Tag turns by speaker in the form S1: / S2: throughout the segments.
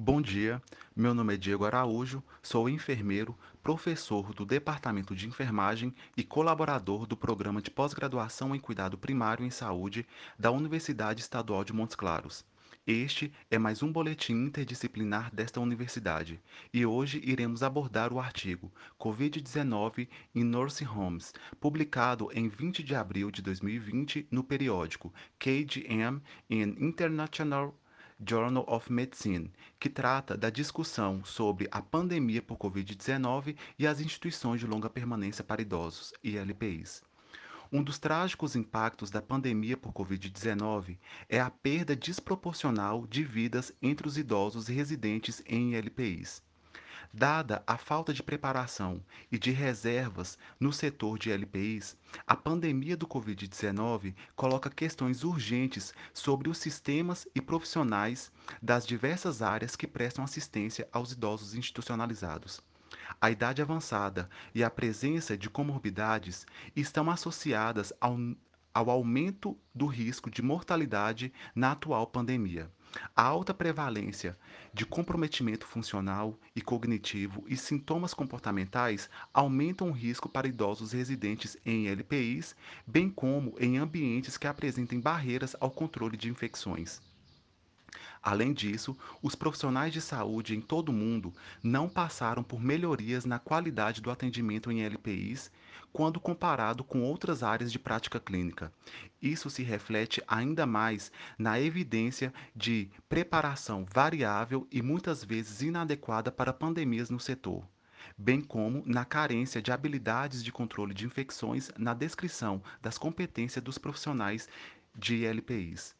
S1: Bom dia, meu nome é Diego Araújo, sou enfermeiro, professor do Departamento de Enfermagem e colaborador do Programa de Pós-Graduação em Cuidado Primário em Saúde da Universidade Estadual de Montes Claros. Este é mais um boletim interdisciplinar desta universidade e hoje iremos abordar o artigo Covid-19 em Nursing Homes, publicado em 20 de abril de 2020 no periódico KGM in International Journal of Medicine, que trata da discussão sobre a pandemia por Covid-19 e as instituições de longa permanência para idosos, ILPIs. Um dos trágicos impactos da pandemia por Covid-19 é a perda desproporcional de vidas entre os idosos residentes em LPIs. Dada a falta de preparação e de reservas no setor de LPIs, a pandemia do Covid-19 coloca questões urgentes sobre os sistemas e profissionais das diversas áreas que prestam assistência aos idosos institucionalizados a idade avançada e a presença de comorbidades estão associadas ao, ao aumento do risco de mortalidade na atual pandemia. A alta prevalência de comprometimento funcional e cognitivo e sintomas comportamentais aumentam o risco para idosos residentes em LPIs, bem como em ambientes que apresentem barreiras ao controle de infecções. Além disso, os profissionais de saúde em todo o mundo não passaram por melhorias na qualidade do atendimento em LPIs quando comparado com outras áreas de prática clínica. Isso se reflete ainda mais na evidência de preparação variável e muitas vezes inadequada para pandemias no setor bem como na carência de habilidades de controle de infecções na descrição das competências dos profissionais de LPIs.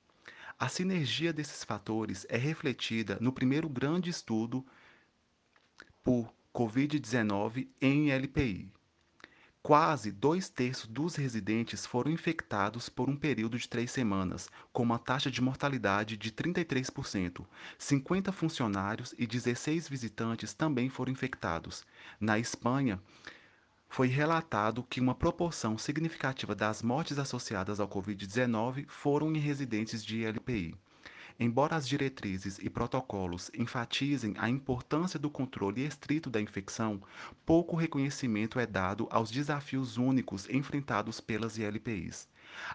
S1: A sinergia desses fatores é refletida no primeiro grande estudo por Covid-19 em LPI. Quase dois terços dos residentes foram infectados por um período de três semanas, com uma taxa de mortalidade de 33%. 50 funcionários e 16 visitantes também foram infectados. Na Espanha, foi relatado que uma proporção significativa das mortes associadas ao Covid-19 foram em residentes de LPI. Embora as diretrizes e protocolos enfatizem a importância do controle estrito da infecção, pouco reconhecimento é dado aos desafios únicos enfrentados pelas ILPIs.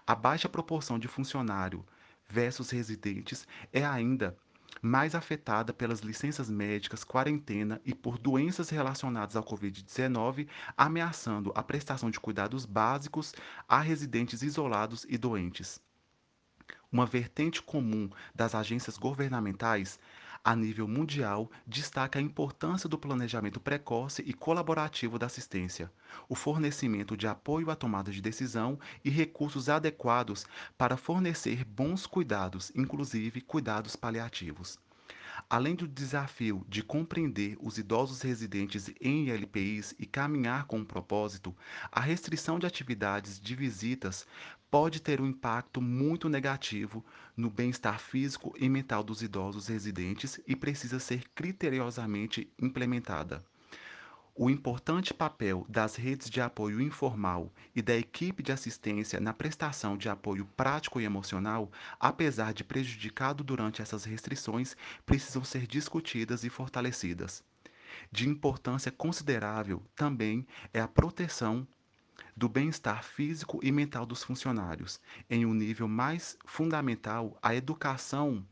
S1: A baixa proporção de funcionário versus residentes é ainda mais afetada pelas licenças médicas, quarentena e por doenças relacionadas ao Covid-19, ameaçando a prestação de cuidados básicos a residentes isolados e doentes. Uma vertente comum das agências governamentais a nível mundial, destaca a importância do planejamento precoce e colaborativo da assistência, o fornecimento de apoio à tomada de decisão e recursos adequados para fornecer bons cuidados, inclusive cuidados paliativos. Além do desafio de compreender os idosos residentes em LPIs e caminhar com um propósito, a restrição de atividades de visitas pode ter um impacto muito negativo no bem-estar físico e mental dos idosos residentes e precisa ser criteriosamente implementada. O importante papel das redes de apoio informal e da equipe de assistência na prestação de apoio prático e emocional, apesar de prejudicado durante essas restrições, precisam ser discutidas e fortalecidas. De importância considerável também é a proteção do bem-estar físico e mental dos funcionários. Em um nível mais fundamental, a educação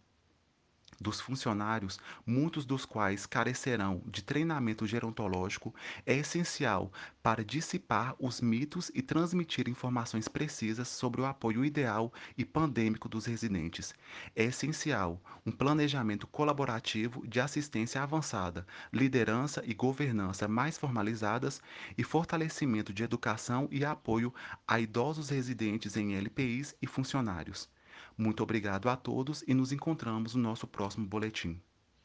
S1: dos funcionários, muitos dos quais carecerão de treinamento gerontológico, é essencial para dissipar os mitos e transmitir informações precisas sobre o apoio ideal e pandêmico dos residentes. É essencial um planejamento colaborativo de assistência avançada, liderança e governança mais formalizadas e fortalecimento de educação e apoio a idosos residentes em LPIs e funcionários. Muito obrigado a todos e nos encontramos no nosso próximo boletim.